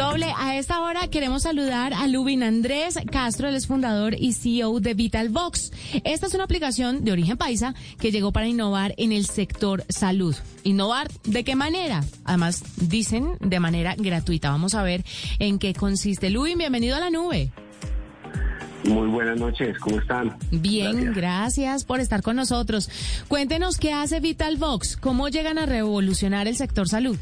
Doble, a esta hora queremos saludar a Lubin Andrés Castro, él es fundador y CEO de VitalVox. Esta es una aplicación de origen paisa que llegó para innovar en el sector salud. ¿Innovar de qué manera? Además, dicen de manera gratuita. Vamos a ver en qué consiste. Lubin, bienvenido a la nube. Muy buenas noches, ¿cómo están? Bien, gracias. por estar con nosotros. Cuéntenos qué hace VitalVox, cómo llegan a revolucionar el sector salud.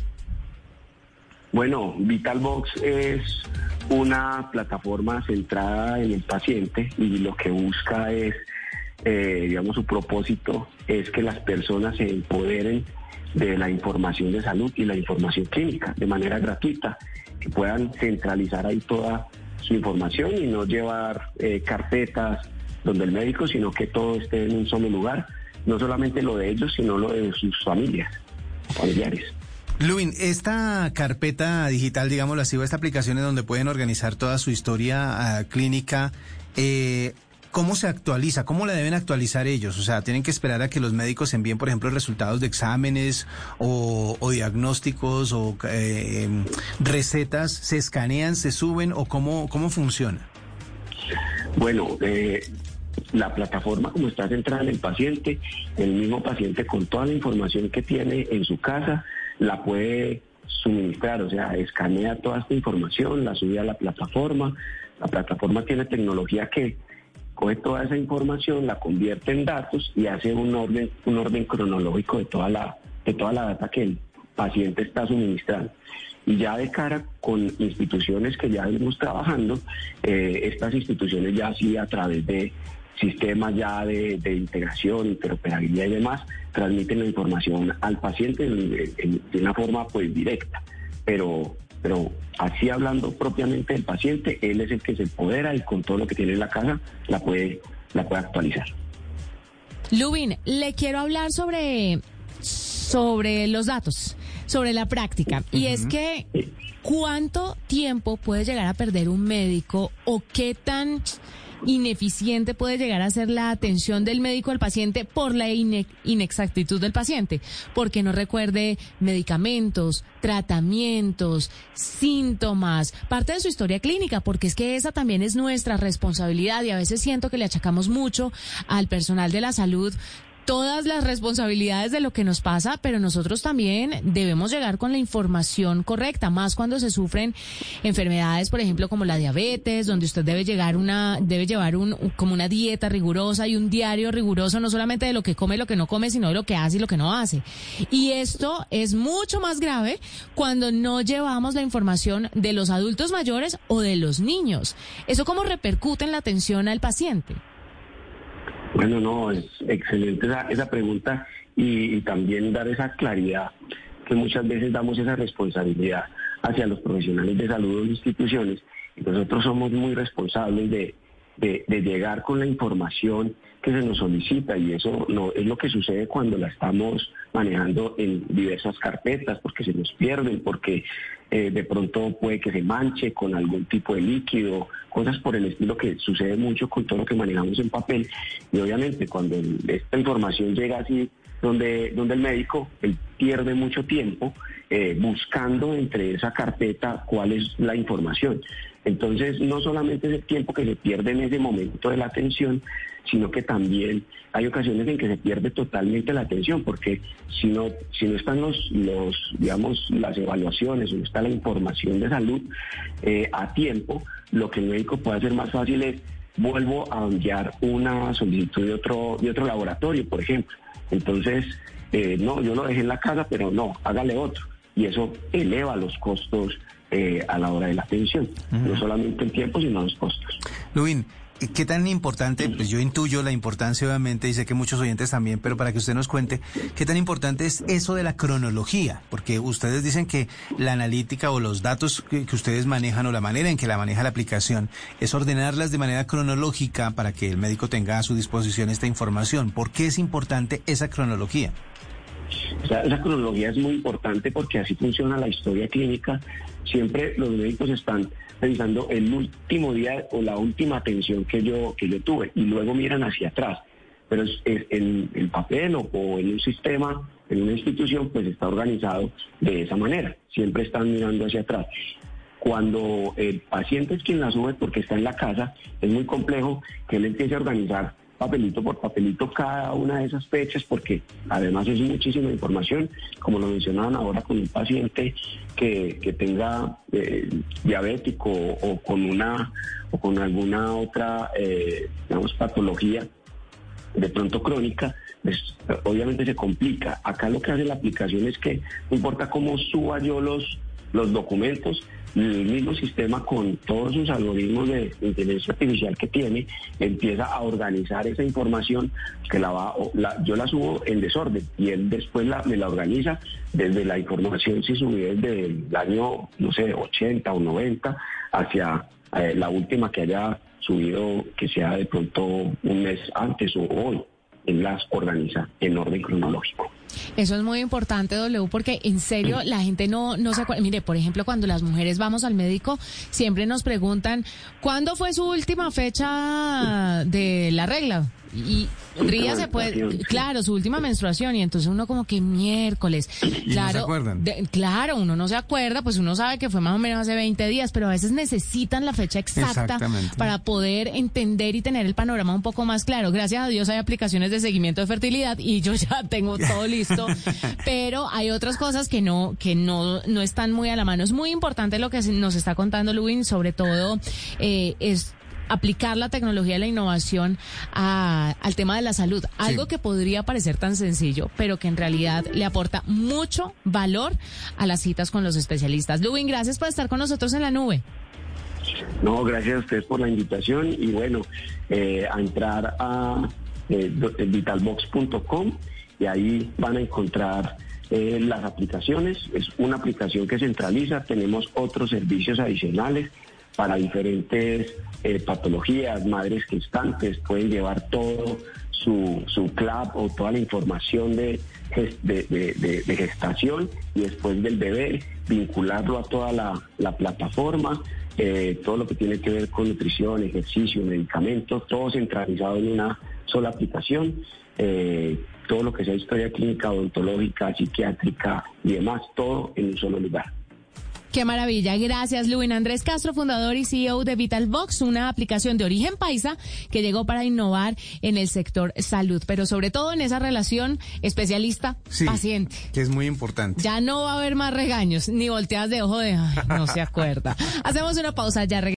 Bueno, VitalVox es una plataforma centrada en el paciente y lo que busca es, eh, digamos, su propósito es que las personas se empoderen de la información de salud y la información clínica de manera gratuita, que puedan centralizar ahí toda su información y no llevar eh, carpetas donde el médico, sino que todo esté en un solo lugar, no solamente lo de ellos, sino lo de sus familias, familiares. Luin, esta carpeta digital, digámoslo así, o esta aplicación en donde pueden organizar toda su historia ah, clínica, eh, ¿Cómo se actualiza? ¿Cómo la deben actualizar ellos? O sea, ¿tienen que esperar a que los médicos envíen, por ejemplo, resultados de exámenes o, diagnósticos o eh, recetas? ¿Se escanean, se suben o cómo, cómo funciona? Bueno, eh, la plataforma como está centrada en el paciente, el mismo paciente con toda la información que tiene en su casa la puede suministrar, o sea, escanea toda esta información, la sube a la plataforma. La plataforma tiene tecnología que coge toda esa información, la convierte en datos y hace un orden, un orden cronológico de toda la, de toda la data que el paciente está suministrando. Y ya de cara con instituciones que ya venimos trabajando, eh, estas instituciones ya sí a través de sistemas ya de, integración, interoperabilidad y demás, transmiten la información al paciente de una forma pues directa. Pero pero así hablando propiamente del paciente, él es el que se empodera y con todo lo que tiene en la casa la puede, la puede actualizar. Lubin, le quiero hablar sobre, sobre los datos, sobre la práctica. Y es que, ¿cuánto tiempo puede llegar a perder un médico o qué tan ineficiente puede llegar a ser la atención del médico al paciente por la inexactitud del paciente, porque no recuerde medicamentos, tratamientos, síntomas, parte de su historia clínica, porque es que esa también es nuestra responsabilidad y a veces siento que le achacamos mucho al personal de la salud todas las responsabilidades de lo que nos pasa, pero nosotros también debemos llegar con la información correcta, más cuando se sufren enfermedades, por ejemplo, como la diabetes, donde usted debe llegar una, debe llevar un, como una dieta rigurosa y un diario riguroso, no solamente de lo que come lo que no come, sino de lo que hace y lo que no hace. Y esto es mucho más grave cuando no llevamos la información de los adultos mayores o de los niños. ¿Eso cómo repercute en la atención al paciente? Bueno, no, es excelente esa, pregunta y, también dar esa claridad que muchas veces damos esa responsabilidad hacia los profesionales de salud o instituciones. Nosotros somos muy responsables de, de, llegar con la información que se nos solicita y eso no es lo que sucede cuando la estamos manejando en diversas carpetas porque se nos pierden, porque eh, de pronto puede que se manche con algún tipo de líquido, cosas por el estilo que sucede mucho con todo lo que manejamos en papel. Y obviamente cuando esta información llega así donde, donde el médico pierde mucho tiempo eh, buscando entre esa carpeta cuál es la información. Entonces, no solamente es el tiempo que se pierde en ese momento de la atención, sino que también hay ocasiones en que se pierde totalmente la atención, porque si no, si no están los, los digamos, las evaluaciones, no está la información de salud eh, a tiempo, lo que el médico puede hacer más fácil es vuelvo a enviar una solicitud de otro, de otro laboratorio, por ejemplo. Entonces, eh, no, yo lo dejé en la casa, pero no, hágale otro. Y eso eleva los costos eh, a la hora de la atención, no solamente el tiempo, sino los costos. Luis, ¿Qué tan importante, pues yo intuyo la importancia obviamente y sé que muchos oyentes también, pero para que usted nos cuente, ¿qué tan importante es eso de la cronología? Porque ustedes dicen que la analítica o los datos que, ustedes manejan o la manera en que la maneja la aplicación es ordenarlas de manera cronológica para que el médico tenga a su disposición esta información. ¿Por qué es importante esa cronología? Esa cronología es muy importante porque así funciona la historia clínica. Siempre los médicos están pensando el último día o la última atención que yo, que yo tuve y luego miran hacia atrás. Pero en el papel o, en un sistema, en una institución, pues está organizado de esa manera. Siempre están mirando hacia atrás. Cuando el paciente es quien la sube porque está en la casa, es muy complejo que él empiece a organizar papelito por papelito cada una de esas fechas, porque además es muchísima información, como lo mencionaban ahora con un paciente que, que tenga eh, diabético o, con una o con alguna otra eh, digamos patología de pronto crónica, pues, obviamente se complica. Acá lo que hace la aplicación es que no importa cómo suba yo los los documentos, el mismo sistema con todos sus algoritmos de inteligencia artificial que tiene, empieza a organizar esa información que la va, yo la subo en desorden y él después la, me la organiza desde la información si subí desde el año, no sé, 80 o 90 hacia eh, la última que haya subido, que sea de pronto un mes antes o hoy. Él las organiza en orden cronológico. Eso es muy importante, W, porque en serio la gente no, no se acuerda. Mire, por ejemplo, cuando las mujeres vamos al médico, siempre nos preguntan, ¿cuándo fue su última fecha de la regla? Y Ría se puede, claro, su última menstruación y entonces uno como que miércoles, claro, claro, uno no se acuerda, pues uno sabe que fue más o menos hace 20 días, pero a veces necesitan la fecha exacta para poder entender y tener el panorama un poco más claro. Gracias a Dios hay aplicaciones de seguimiento de fertilidad y yo ya tengo todo listo, pero hay otras cosas que no que no no están muy a la mano. Es muy importante lo que nos está contando Luis, sobre todo eh, es aplicar la tecnología y la innovación al tema de la salud. Algo que podría parecer tan sencillo, pero que en realidad le aporta mucho valor a las citas con los especialistas. Lubin, gracias por estar con nosotros en la nube. No, gracias a ustedes por la invitación y bueno, eh, a entrar a eh, vitalbox.com y ahí van a encontrar eh, las aplicaciones. Es una aplicación que centraliza, tenemos otros servicios adicionales para diferentes eh, patologías, madres gestantes, pueden llevar todo su, su CLAP o toda la información de, de, gestación y después del bebé, vincularlo a toda la, plataforma, eh, todo lo que tiene que ver con nutrición, ejercicio, medicamentos, todo centralizado en una sola aplicación. Eh, todo lo que sea historia clínica, odontológica, psiquiátrica y demás, todo en un solo lugar. Qué maravilla. Gracias, Luis Andrés Castro, fundador y CEO de VitalVox, una aplicación de origen paisa que llegó para innovar en el sector salud, pero sobre todo en esa relación especialista-paciente. que es muy importante. Ya no va a haber más regaños, ni volteadas de ojo de, no se acuerda. Hacemos una pausa, ya regresamos.